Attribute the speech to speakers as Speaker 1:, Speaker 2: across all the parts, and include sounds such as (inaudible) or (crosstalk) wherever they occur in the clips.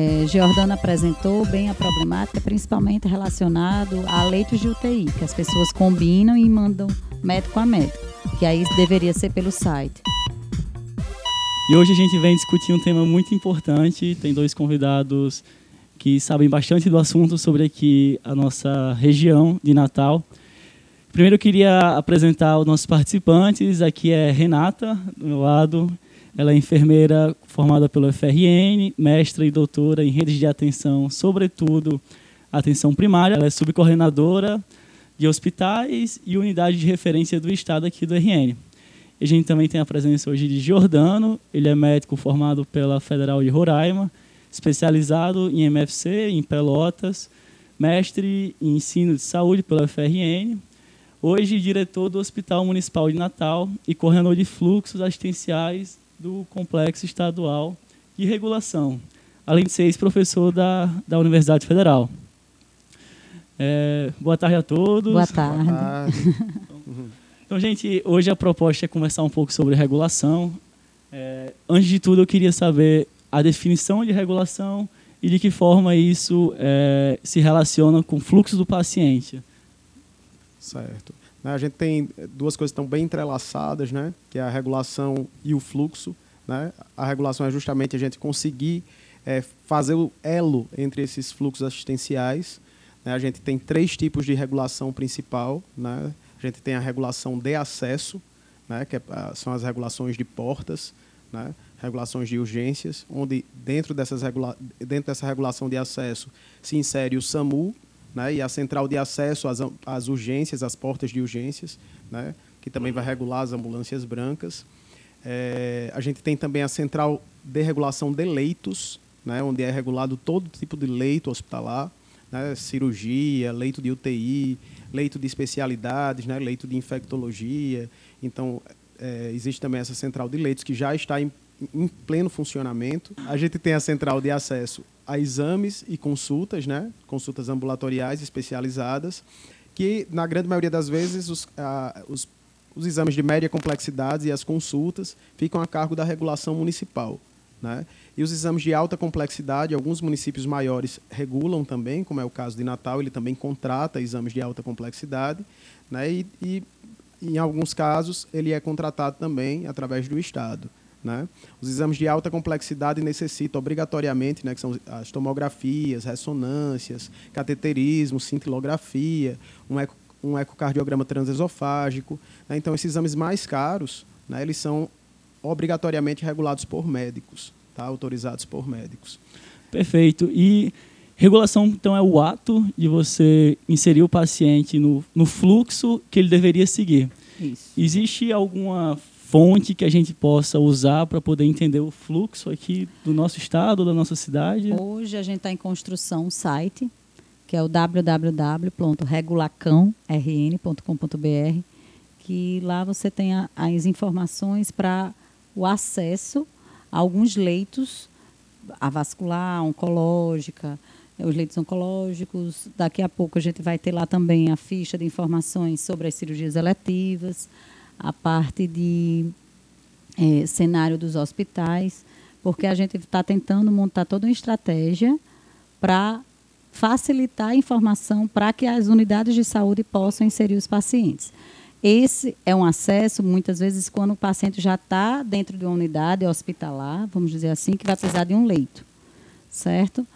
Speaker 1: É, Giordano apresentou bem a problemática, principalmente relacionado a leitos de UTI, que as pessoas combinam e mandam médico a médico, que aí deveria ser pelo site.
Speaker 2: E hoje a gente vem discutir um tema muito importante. Tem dois convidados que sabem bastante do assunto sobre aqui a nossa região de Natal. Primeiro eu queria apresentar os nossos participantes. Aqui é Renata, do meu lado. Ela é enfermeira formada pelo FRN, mestra e doutora em redes de atenção, sobretudo atenção primária. Ela é subcoordenadora de hospitais e unidade de referência do Estado aqui do RN. A gente também tem a presença hoje de Jordano, ele é médico formado pela Federal de Roraima, especializado em MFC, em Pelotas, mestre em ensino de saúde pela FRN, hoje diretor do Hospital Municipal de Natal e coordenador de fluxos assistenciais do Complexo Estadual de Regulação, além de ser ex-professor da, da Universidade Federal. É, boa tarde a todos.
Speaker 1: Boa tarde. Boa tarde. (laughs)
Speaker 2: Então, gente, hoje a proposta é conversar um pouco sobre regulação. É, antes de tudo, eu queria saber a definição de regulação e de que forma isso é, se relaciona com o fluxo do paciente.
Speaker 3: Certo. Né, a gente tem duas coisas que estão bem entrelaçadas, né? que é a regulação e o fluxo. Né? A regulação é justamente a gente conseguir é, fazer o elo entre esses fluxos assistenciais. Né? A gente tem três tipos de regulação principal. Né? A gente tem a regulação de acesso, né? que é, são as regulações de portas, né? regulações de urgências, onde dentro, dessas regula dentro dessa regulação de acesso se insere o SAMU, né, e a central de acesso às, às urgências, às portas de urgências, né, que também vai regular as ambulâncias brancas. É, a gente tem também a central de regulação de leitos, né, onde é regulado todo tipo de leito hospitalar, né, cirurgia, leito de UTI, leito de especialidades, né, leito de infectologia. Então, é, existe também essa central de leitos que já está em, em pleno funcionamento. A gente tem a central de acesso a exames e consultas, né? consultas ambulatoriais especializadas, que na grande maioria das vezes os, ah, os, os exames de média complexidade e as consultas ficam a cargo da regulação municipal. Né? E os exames de alta complexidade, alguns municípios maiores regulam também, como é o caso de Natal, ele também contrata exames de alta complexidade, né? e, e em alguns casos ele é contratado também através do Estado. Né? Os exames de alta complexidade necessitam obrigatoriamente, né, que são as tomografias, ressonâncias, cateterismo, cintilografia, um, eco, um ecocardiograma transesofágico. Né? Então, esses exames mais caros, né, eles são obrigatoriamente regulados por médicos, tá? autorizados por médicos.
Speaker 2: Perfeito. E regulação, então, é o ato de você inserir o paciente no, no fluxo que ele deveria seguir. Isso. Existe alguma fonte que a gente possa usar para poder entender o fluxo aqui do nosso estado, da nossa cidade?
Speaker 1: Hoje a gente está em construção um site, que é o www.regulacãorn.com.br, que lá você tem as informações para o acesso a alguns leitos, a vascular, oncológica, os leitos oncológicos. Daqui a pouco a gente vai ter lá também a ficha de informações sobre as cirurgias eletivas, a parte de é, cenário dos hospitais, porque a gente está tentando montar toda uma estratégia para facilitar a informação para que as unidades de saúde possam inserir os pacientes. Esse é um acesso, muitas vezes, quando o paciente já está dentro de uma unidade hospitalar, vamos dizer assim, que vai precisar de um leito, certo?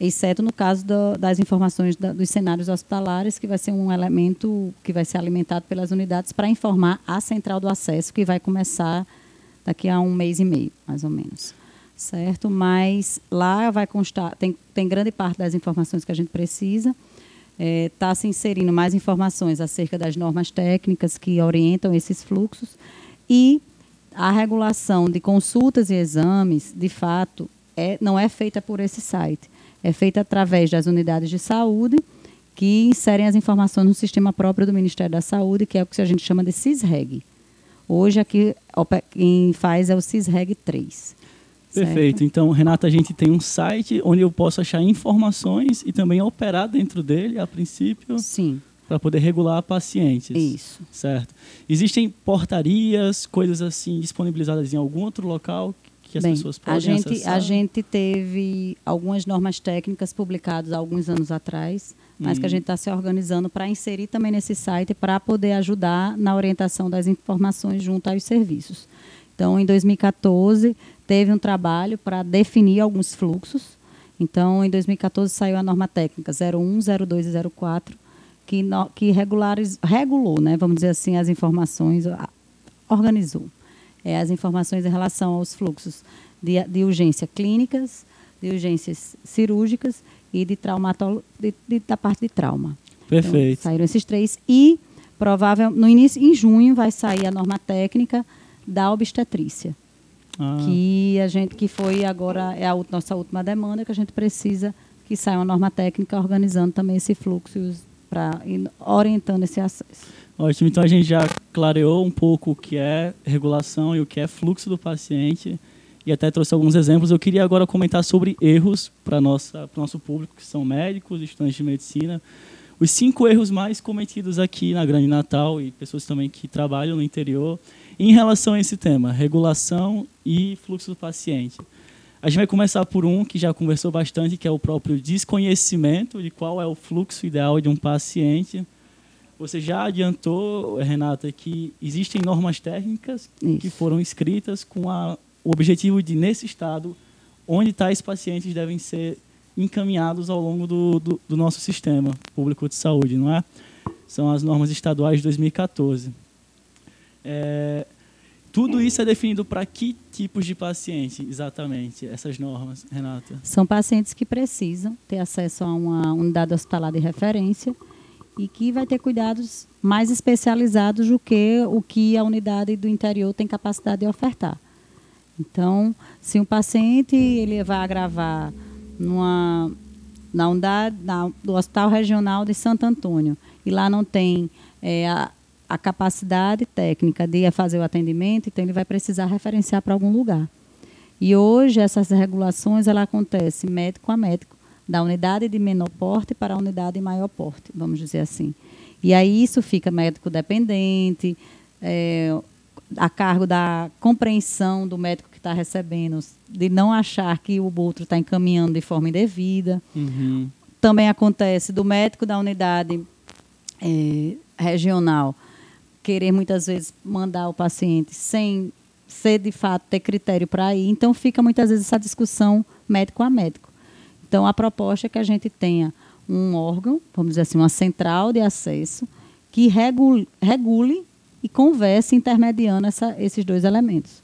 Speaker 1: Exceto no caso do, das informações da, dos cenários hospitalares, que vai ser um elemento que vai ser alimentado pelas unidades para informar a central do acesso, que vai começar daqui a um mês e meio, mais ou menos. Certo? Mas lá vai constar, tem, tem grande parte das informações que a gente precisa. Está é, tá se inserindo mais informações acerca das normas técnicas que orientam esses fluxos e a regulação de consultas e exames, de fato, é, não é feita por esse site é feita através das unidades de saúde, que inserem as informações no sistema próprio do Ministério da Saúde, que é o que a gente chama de CISREG. Hoje, aqui, quem faz é o CISREG 3.
Speaker 2: Perfeito. Certo? Então, Renata, a gente tem um site onde eu posso achar informações e também operar dentro dele, a princípio.
Speaker 1: Sim.
Speaker 2: Para poder regular pacientes.
Speaker 1: Isso.
Speaker 2: Certo. Existem portarias, coisas assim, disponibilizadas em algum outro local que as
Speaker 1: Bem,
Speaker 2: pessoas podem
Speaker 1: a gente,
Speaker 2: acessar?
Speaker 1: A gente teve algumas normas técnicas publicadas há alguns anos atrás, mas que a
Speaker 2: Uhum.
Speaker 1: gente está se organizando para inserir também nesse site para poder ajudar na orientação das informações junto aos serviços. Então, em 2014, teve um trabalho para definir alguns fluxos. Então, em 2014 saiu a norma técnica 01, 02 e 04, que, no, que regulariz, regulou, né, vamos dizer assim, as informações, organizou é, as informações em relação aos fluxos de, de urgência clínicas, de urgências cirúrgicas e de traumatolo de, de, da parte de trauma.
Speaker 2: Perfeito.
Speaker 1: Então, saíram esses três e provável no início em junho vai sair a norma técnica da obstetrícia,
Speaker 2: Ah,
Speaker 1: que a gente que foi agora é a nossa última demanda que a gente precisa que saia uma norma técnica organizando também esse fluxo para orientando esse acesso.
Speaker 2: Ótimo, então a gente já clareou um pouco o que é regulação e o que é fluxo do paciente e até trouxe alguns exemplos. Eu queria agora comentar sobre erros para o nosso público, que são médicos, estudantes de medicina. Os cinco erros mais cometidos aqui na Grande Natal e pessoas também que trabalham no interior em relação a esse tema, regulação e fluxo do paciente. A gente vai começar por um que já conversou bastante, que é o próprio desconhecimento de qual é o fluxo ideal de um paciente. Você já adiantou, Renata, que existem normas técnicas
Speaker 1: Isso.
Speaker 2: que foram escritas com a, o objetivo de, nesse estado, onde tais pacientes devem ser encaminhados ao longo do, do, do nosso sistema público de saúde, não é? São as normas estaduais de 2014. É, tudo isso é definido para que tipos de paciente, exatamente, essas normas, Renata?
Speaker 1: São pacientes que precisam ter acesso a uma unidade hospitalar de referência e que vai ter cuidados mais especializados do que o que a unidade do interior tem capacidade de ofertar. Então, se um paciente ele vai agravar numa, na unidade na, do Hospital Regional de Santo Antônio e lá não tem é, a, a capacidade técnica de fazer o atendimento, então ele vai precisar referenciar para algum lugar. E hoje essas regulações ela acontece médico a médico, da unidade de menor porte para a unidade de maior porte, vamos dizer assim. E aí isso fica médico dependente, é, a cargo da compreensão do médico que está recebendo, de não achar que o outro está encaminhando de forma indevida.
Speaker 2: Uhum.
Speaker 1: Também acontece do médico da unidade é, regional querer muitas vezes mandar o paciente sem ser de fato ter critério para ir. Então fica muitas vezes essa discussão médico a médico. Então a proposta é que a gente tenha um órgão, vamos dizer assim, uma central de acesso que regule, regule e converse intermediando essa, esses dois elementos.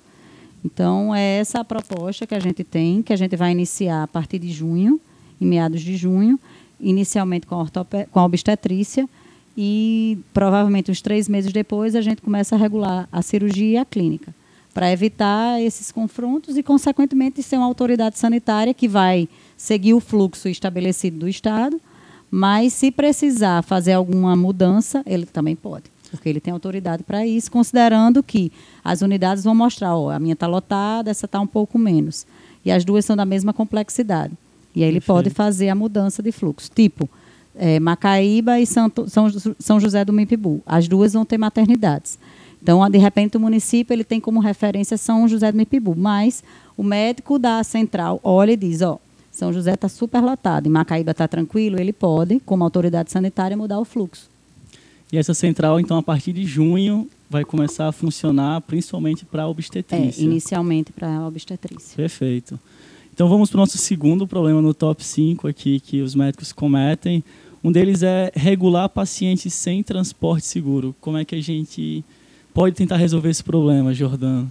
Speaker 1: Então é essa a proposta que a gente tem, que a gente vai iniciar a partir de junho, em meados de junho, inicialmente com a, com a obstetrícia e provavelmente uns três meses depois a gente começa a regular a cirurgia e a clínica para evitar esses confrontos e, consequentemente, ser uma autoridade sanitária que vai seguir o fluxo estabelecido do Estado, mas se precisar fazer alguma mudança, ele também pode, porque ele tem autoridade para isso, considerando que as unidades vão mostrar, ó, a minha está lotada, essa está um pouco menos, e as duas são da mesma complexidade. E aí ele
Speaker 2: Perfeito.
Speaker 1: pode fazer a mudança de fluxo, tipo é, Macaíba e Santo, São, São José do Mipibu. As duas vão ter maternidades. Então, de repente, o município ele tem como referência São José do Mipibu, mas o médico da central olha e diz, ó, São José está super lotado e Macaíba está tranquilo, ele pode, como autoridade sanitária, mudar o fluxo.
Speaker 2: E essa central, então, a partir de junho, vai começar a funcionar principalmente para a
Speaker 1: É,
Speaker 2: obstetrícia.
Speaker 1: inicialmente para a obstetrícia.
Speaker 2: Perfeito. Então vamos para o nosso segundo problema no top 5 aqui que os médicos cometem. Um deles é regular pacientes sem transporte seguro. Como é que a gente pode tentar resolver esse problema, Jordano?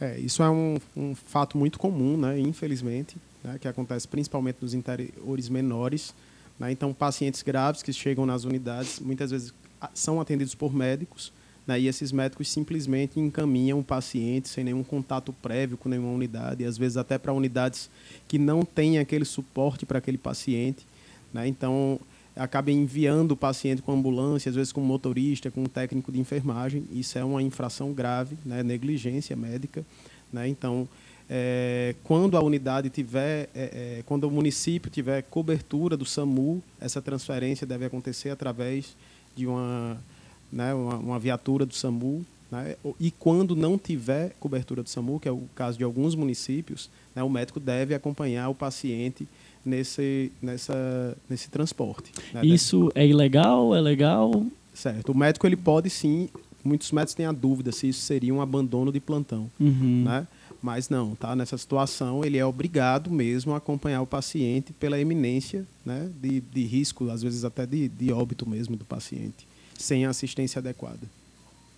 Speaker 3: É, isso é um, um fato muito comum, né, infelizmente, né, que acontece principalmente nos interiores menores. Né, então, pacientes graves que chegam nas unidades muitas vezes são atendidos por médicos, né, e esses médicos simplesmente encaminham o paciente sem nenhum contato prévio com nenhuma unidade, e às vezes até para unidades que não têm aquele suporte para aquele paciente. Né, então, acaba enviando o paciente com ambulância, às vezes com motorista, com técnico de enfermagem. Isso é uma infração grave, né, negligência médica. Né? Então, é, quando a unidade tiver, é, é, quando o município tiver cobertura do SAMU, essa transferência deve acontecer através de uma, né, uma, uma viatura do SAMU. Né? E quando não tiver cobertura do SAMU, que é o caso de alguns municípios, né, o médico deve acompanhar o paciente nesse, nessa, nesse transporte.
Speaker 2: Né? Isso é ilegal? É legal?
Speaker 3: Certo. O médico ele pode sim. Muitos médicos têm a dúvida se isso seria um abandono de plantão,
Speaker 2: uhum.
Speaker 3: né? Mas não, tá? Nessa situação ele é obrigado mesmo a acompanhar o paciente pela eminência, né? De, de risco, às vezes até de, de óbito mesmo do paciente, sem assistência adequada.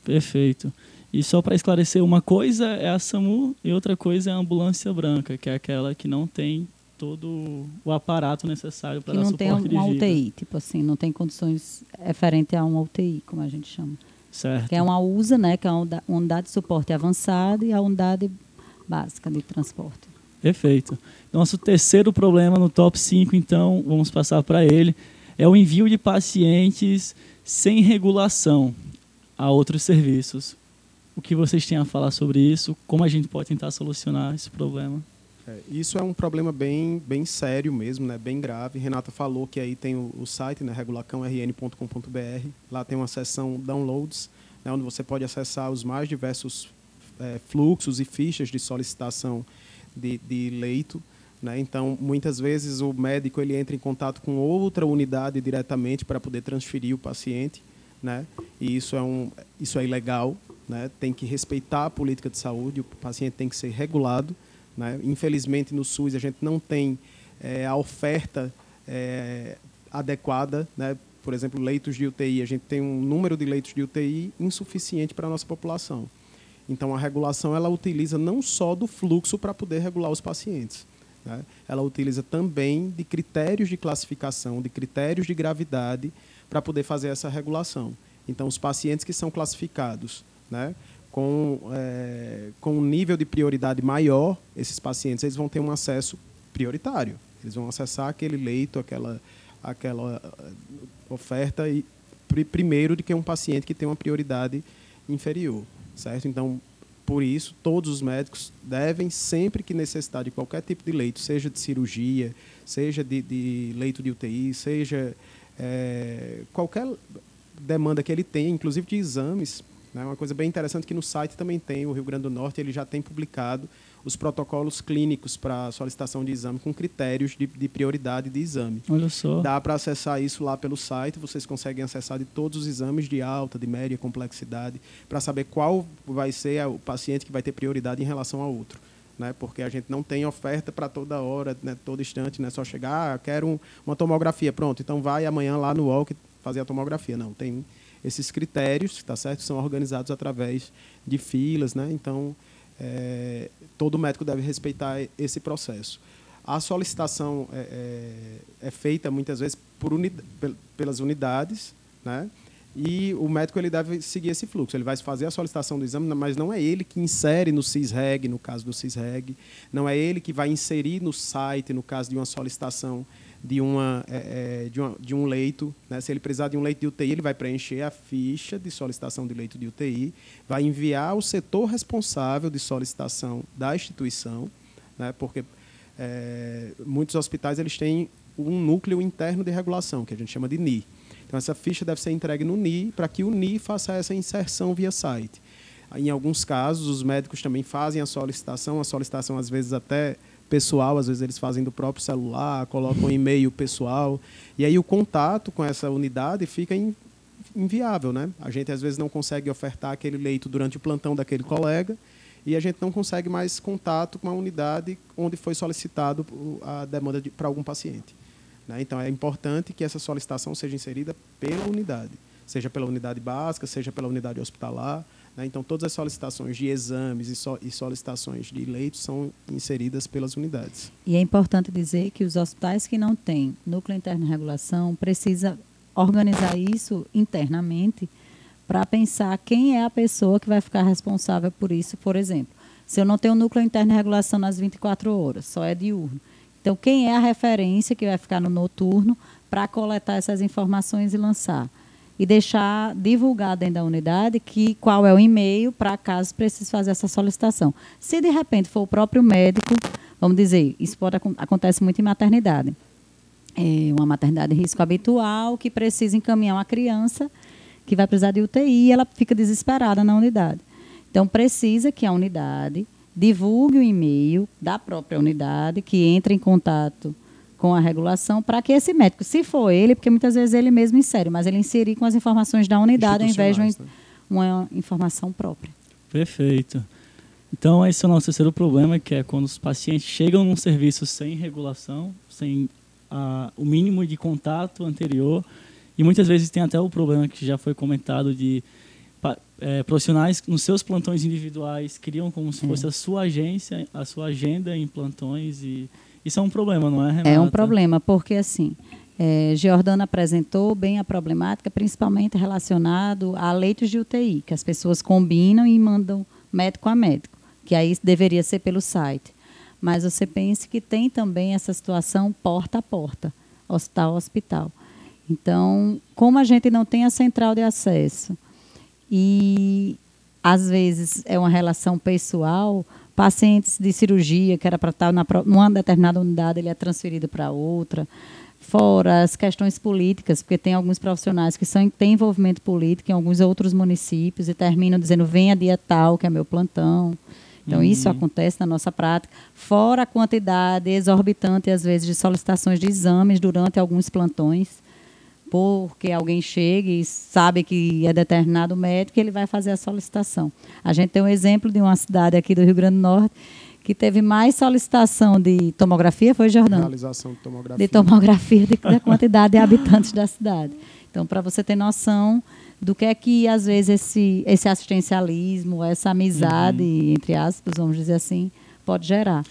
Speaker 2: Perfeito. E só para esclarecer, uma coisa é a SAMU e outra coisa é a ambulância branca, que é aquela que não tem todo o aparato necessário para dar suporte
Speaker 1: não tem uma UTI, tipo assim, não tem condições referente a uma UTI, como a gente chama.
Speaker 2: Certo.
Speaker 1: Que é uma USA, né, que é uma unidade de suporte avançado e a unidade básica de transporte.
Speaker 2: Perfeito. Nosso terceiro problema no top 5, então, vamos passar para ele, é o envio de pacientes sem regulação a outros serviços. O que vocês têm a falar sobre isso? Como a gente pode tentar solucionar esse problema?
Speaker 3: É, isso é um problema bem, bem sério mesmo, né? bem grave. Renata falou que aí tem o, o site, né? regulacãorn.com.br. Lá tem uma seção downloads, né? onde você pode acessar os mais diversos é, fluxos e fichas de solicitação de, de leito. Né? Então, muitas vezes o médico ele entra em contato com outra unidade diretamente para poder transferir o paciente, né? E isso é um, isso é ilegal, né? Tem que respeitar a política de saúde, o paciente tem que ser regulado, né? Infelizmente no SUS a gente não tem é, a oferta é, adequada, né? Por exemplo, leitos de UTI, a gente tem um número de leitos de UTI insuficiente para a nossa população. Então, a regulação ela utiliza não só do fluxo para poder regular os pacientes, né? ela utiliza também de critérios de classificação, de critérios de gravidade para poder fazer essa regulação. Então, os pacientes que são classificados né, com, é, com um nível de prioridade maior, esses pacientes eles vão ter um acesso prioritário. Eles vão acessar aquele leito, aquela, aquela eh, oferta e, primeiro do que um paciente que tem uma prioridade inferior certo? Então, por isso, todos os médicos devem, sempre que necessitar de qualquer tipo de leito, seja de cirurgia, seja de, de leito de UTI, seja é, qualquer demanda que ele tenha, inclusive de exames, né? uma coisa bem interessante que no site também tem, o Rio Grande do Norte, ele já tem publicado os protocolos clínicos para solicitação de exame com critérios de, de, prioridade de exame.
Speaker 2: Olha só.
Speaker 3: Dá para acessar isso lá pelo site, vocês conseguem acessar de todos os exames de alta, de média complexidade, para saber qual vai ser o paciente que vai ter prioridade em relação ao outro. Né? Porque a gente não tem oferta para toda hora, né? todo instante, né? Só chegar, ah, quero um, uma tomografia, pronto, então vai amanhã lá no UOL fazer a tomografia. Não, tem esses critérios, tá certo? São organizados através de filas, né? Então, é, todo médico deve respeitar esse processo. A solicitação é, é, é feita muitas vezes por pelas unidades, né? E o médico ele deve seguir esse fluxo. Ele vai fazer a solicitação do exame, mas não é ele que insere no CISREG, no caso do CISREG, não é ele que vai inserir no site, no caso de uma solicitação de, uma, é, é, de, uma, de um leito. Né? Se ele precisar de um leito de UTI, ele vai preencher a ficha de solicitação de leito de UTI, vai enviar ao setor responsável de solicitação da instituição, né? porque é, muitos hospitais eles têm um núcleo interno de regulação, que a gente chama de NI. Então, essa ficha deve ser entregue no NI para que o NI faça essa inserção via site. Em alguns casos, os médicos também fazem a solicitação, a solicitação às vezes até pessoal, às vezes eles fazem do próprio celular, colocam e-mail pessoal, e aí o contato com essa unidade fica inviável, né? A gente às vezes não consegue ofertar aquele leito durante o plantão daquele colega e a gente não consegue mais contato com a unidade onde foi solicitado a demanda de, para algum paciente. Né? Então é importante que essa solicitação seja inserida pela unidade, seja pela unidade básica, seja pela unidade hospitalar, né? Então, todas as solicitações de exames e, so, e solicitações de leitos são inseridas pelas unidades.
Speaker 1: E é importante dizer que os hospitais que não têm núcleo interno de regulação precisa organizar isso internamente para pensar quem é a pessoa que vai ficar responsável por isso, por exemplo. Se eu não tenho núcleo interno de regulação nas 24 horas, só é diurno. Então, quem é a referência que vai ficar no noturno para coletar essas informações e lançar? E deixar divulgado dentro da unidade que qual é o e-mail para caso precise fazer essa solicitação. Se de repente for o próprio médico, vamos dizer, isso pode acontece muito em maternidade. É uma maternidade de risco habitual que precisa encaminhar uma criança que vai precisar de UTI ela fica desesperada na unidade. Então, precisa que a unidade divulgue o e-mail da própria unidade, que entre em contato com a regulação, para que esse médico, se for ele, porque muitas vezes ele mesmo insere, mas ele inserir com as informações da unidade ao invés de uma, né? uma informação própria.
Speaker 2: Perfeito. Então, esse é o nosso terceiro problema, que é quando os pacientes chegam num serviço sem regulação, sem ah, o mínimo de contato anterior, e muitas vezes tem até o problema que já foi comentado de é, profissionais nos seus plantões individuais criam como se fosse a sua agência, a sua agenda em plantões e isso é um problema, não é, Renata?
Speaker 1: É um problema, porque assim, é, Giordana apresentou bem a problemática, principalmente relacionado a leitos de UTI, que as pessoas combinam e mandam médico a médico, que aí deveria ser pelo site. Mas você pense que tem também essa situação porta a porta, hospital a hospital. Então, como a gente não tem a central de acesso, e às vezes é uma relação pessoal. Pacientes de cirurgia, que era para estar na, numa determinada unidade, ele é transferido para outra. Fora as questões políticas, porque tem alguns profissionais que são, têm envolvimento político em alguns outros municípios e terminam dizendo: venha dia tal, que é meu plantão. Então, uhum. isso acontece na nossa prática. Fora a quantidade exorbitante, às vezes, de solicitações de exames durante alguns plantões porque alguém chega e sabe que é determinado médico, ele vai fazer a solicitação. A gente tem um exemplo de uma cidade aqui do Rio Grande do Norte que teve mais solicitação de tomografia, foi, Jordão?
Speaker 3: Realização de tomografia.
Speaker 1: De tomografia de, da quantidade de habitantes da cidade. Então, para você ter noção do que é que, às vezes, esse, esse assistencialismo, essa amizade, uhum. entre aspas, vamos dizer assim, pode gerar.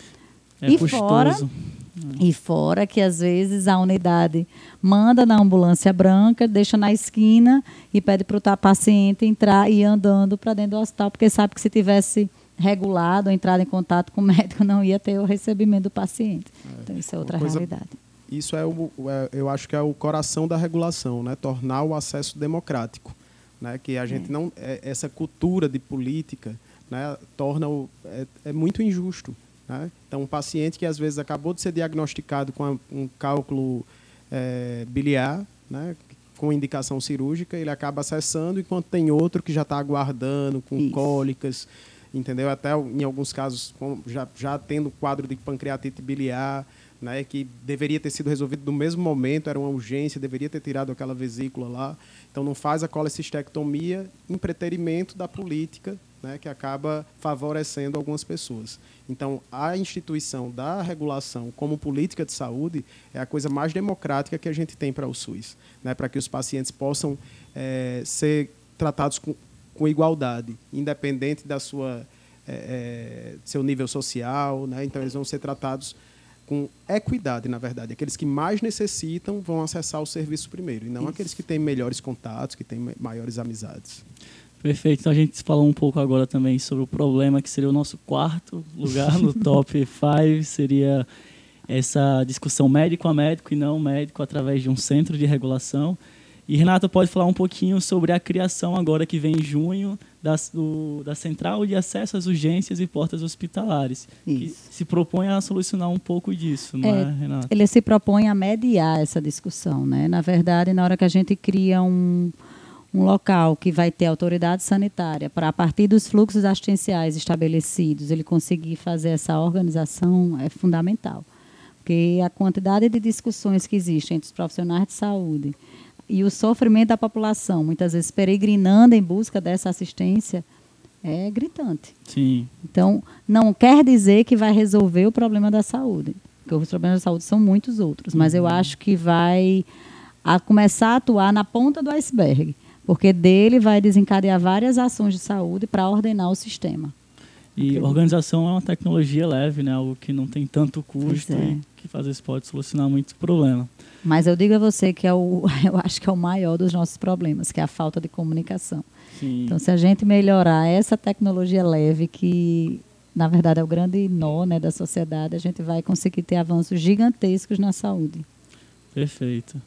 Speaker 2: É e custoso. fora
Speaker 1: e fora que às vezes a unidade manda na ambulância branca, deixa na esquina e pede para o paciente entrar e ir andando para dentro do hospital, porque sabe que se tivesse regulado, entrado em contato com o (laughs) médico, não ia ter o recebimento do paciente. É, então isso é outra coisa, realidade.
Speaker 3: Isso é o, é, eu acho que é o coração da regulação, né? Tornar o acesso democrático, né? Que a gente é. não é, essa cultura de política, né? Torna o, é, é muito injusto. Né? Então, um paciente que às vezes acabou de ser diagnosticado com um cálculo é, biliar, né? com indicação cirúrgica, ele acaba acessando, enquanto tem outro que já está aguardando, com Isso. cólicas, entendeu? Até em alguns casos, já, já tendo quadro de pancreatite biliar, né, que deveria ter sido resolvido no mesmo momento, era uma urgência, deveria ter tirado aquela vesícula lá. Então, não faz a colecistectomia em preterimento da política, né, que acaba favorecendo algumas pessoas. Então, a instituição da regulação como política de saúde é a coisa mais democrática que a gente tem para o SUS, né, para que os pacientes possam é, ser tratados com, com, igualdade, independente da sua é, é, seu nível social, né? então eles vão ser tratados com equidade, na verdade. Aqueles que mais necessitam vão acessar o serviço primeiro, e não Isso. aqueles que têm melhores contatos, que têm maiores amizades.
Speaker 2: Perfeito. Então a gente falou um pouco agora também sobre o problema que seria o nosso quarto lugar no (laughs) top 5, seria essa discussão médico a médico e não médico através de um centro de regulação. E Renata pode falar um pouquinho sobre a criação agora que vem em junho da, do, da Central de Acesso às Urgências e Portas Hospitalares, Isso. que se propõe a solucionar um pouco disso, não é, é, Renata?
Speaker 1: Ele se propõe a mediar essa discussão. Né? Na verdade, na hora que a gente cria um, um local que vai ter autoridade sanitária para, a partir dos fluxos assistenciais estabelecidos, ele conseguir fazer essa organização é fundamental. Porque a quantidade de discussões que existem entre os profissionais de saúde e o sofrimento da população, muitas vezes peregrinando em busca dessa assistência, é gritante.
Speaker 2: Sim.
Speaker 1: Então, não quer dizer que vai resolver o problema da saúde, porque os problemas da saúde são muitos outros, mas eu uhum. acho que vai a começar a atuar na ponta do iceberg porque dele vai desencadear várias ações de saúde para ordenar o sistema.
Speaker 2: E organização é uma tecnologia leve, né? Algo que não tem tanto custo é. e que faz isso pode solucionar muito problema.
Speaker 1: Mas eu digo a você que é o, (laughs) eu acho que é o maior dos nossos problemas, que é a falta de comunicação. Sim. Então, se a gente melhorar essa tecnologia leve, que na verdade é o grande nó né, da sociedade, a gente vai conseguir ter avanços gigantescos na saúde.
Speaker 2: Perfeito.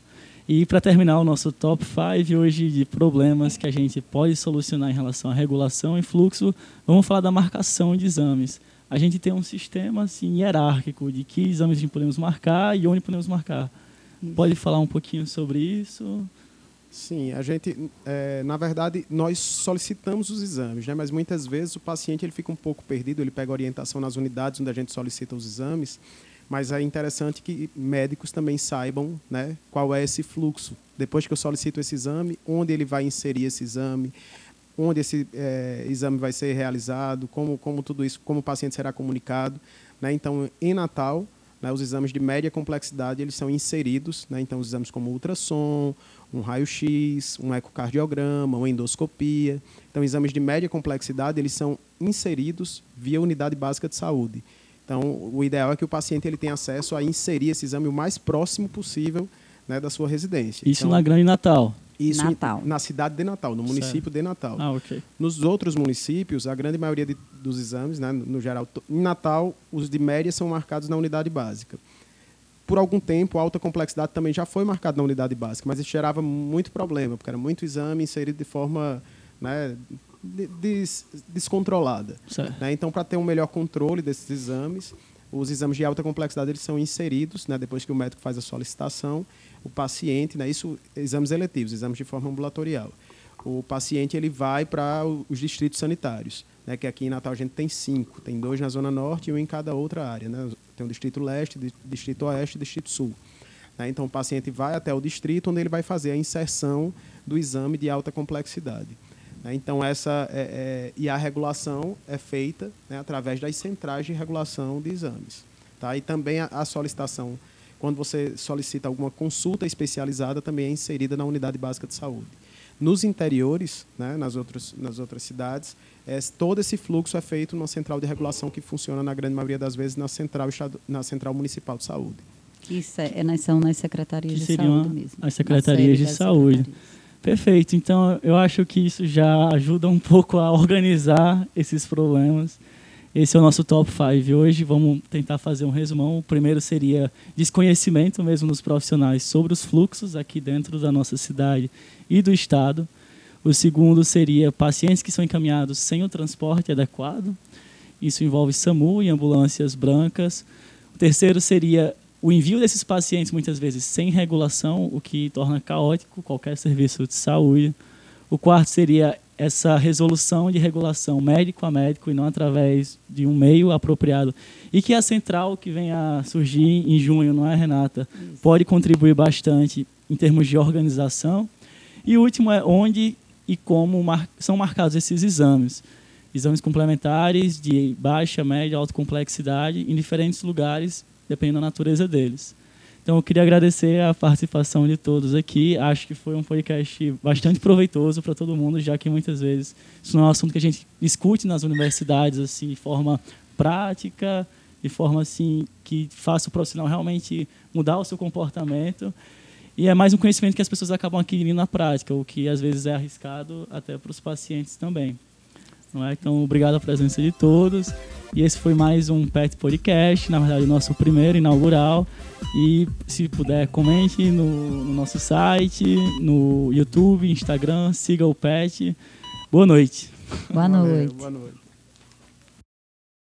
Speaker 2: E para terminar o nosso top 5 hoje de problemas que a gente pode solucionar em relação à regulação e fluxo, vamos falar da marcação de exames. A gente tem um sistema assim, hierárquico de que exames podemos marcar e onde podemos marcar. Pode falar um pouquinho sobre isso?
Speaker 3: Sim, a gente, é, na verdade, nós solicitamos os exames, né? mas muitas vezes o paciente ele fica um pouco perdido, ele pega orientação nas unidades onde a gente solicita os exames, mas é interessante que médicos também saibam né, qual é esse fluxo. Depois que eu solicito esse exame, onde ele vai inserir esse exame, onde esse é, exame vai ser realizado, como, como tudo isso, como o paciente será comunicado. Né? Então, em Natal, né, os exames de média complexidade eles são inseridos, né? então os exames como ultrassom, um raio-x, um ecocardiograma, uma endoscopia. Então, exames de média complexidade eles são inseridos via unidade básica de saúde. Então, o ideal é que o paciente ele tenha acesso a inserir esse exame o mais próximo possível né, da sua residência.
Speaker 2: Isso
Speaker 3: então,
Speaker 2: na Grande Natal.
Speaker 3: Isso
Speaker 1: Natal.
Speaker 3: na cidade de Natal, no município
Speaker 2: Certo.
Speaker 3: de Natal.
Speaker 2: Ah, ok.
Speaker 3: Nos outros municípios, a grande maioria de, dos exames, né, no geral, em Natal, os de média são marcados na unidade básica. Por algum tempo, a alta complexidade também já foi marcada na unidade básica, mas isso gerava muito problema, porque era muito exame inserido de forma né, des- descontrolada. Né? Então, para ter um melhor controle desses exames, os exames de alta complexidade eles são inseridos, né, depois que o médico faz a solicitação, o paciente, né, isso exames eletivos, exames de forma ambulatorial. O paciente ele vai para os distritos sanitários, né, que aqui em Natal a gente tem cinco, tem dois na zona norte e um em cada outra área, né? Tem o distrito leste, di- distrito oeste, e distrito sul. né? Então o paciente vai até o distrito onde ele vai fazer a inserção do exame de alta complexidade. Né? Então essa é- é- e a regulação é feita né, através das centrais de regulação de exames, tá? E também a, a solicitação quando você solicita alguma consulta especializada também é inserida na unidade básica de saúde. Nos interiores, né, nas outras nas outras cidades, é, todo esse fluxo é feito numa central de regulação que funciona na grande maioria das vezes na central na central municipal de saúde.
Speaker 1: Que se- é, nas- são nas secretarias
Speaker 2: Que
Speaker 1: de saúde mesmo.
Speaker 2: as secretarias de saúde.
Speaker 1: secretarias.
Speaker 2: Perfeito. Então, eu acho que isso já ajuda um pouco a organizar esses problemas. Esse é o nosso top 5 hoje. Vamos tentar fazer um resumão. O primeiro seria desconhecimento mesmo dos profissionais sobre os fluxos aqui dentro da nossa cidade e do estado. O segundo seria pacientes que são encaminhados sem o transporte adequado. Isso envolve SAMU e ambulâncias brancas. O terceiro seria o envio desses pacientes muitas vezes sem regulação, o que torna caótico qualquer serviço de saúde. O quarto seria essa resolução de regulação médico a médico e não através de um meio apropriado. E que a central que vem a surgir em junho, não é, Renata? Pode contribuir bastante em termos de organização. E o último é onde e como mar- são marcados esses exames. Exames complementares de baixa, média, alta complexidade em diferentes lugares, dependendo da natureza deles. Então, eu queria agradecer a participação de todos aqui. Acho que foi um podcast bastante proveitoso para todo mundo, já que muitas vezes isso não é um assunto que a gente discute nas universidades assim, de forma prática, de forma assim que faça o profissional realmente mudar o seu comportamento. E é mais um conhecimento que as pessoas acabam adquirindo na prática, o que às vezes é arriscado até para os pacientes também. Não é? Então, obrigado a presença de todos. E esse foi mais um PET Podcast, na verdade, o nosso primeiro inaugural. E se puder, comente no, no nosso site, no YouTube, Instagram, siga o PET. Boa noite.
Speaker 1: Boa
Speaker 3: Valeu,
Speaker 1: noite.
Speaker 3: Boa noite.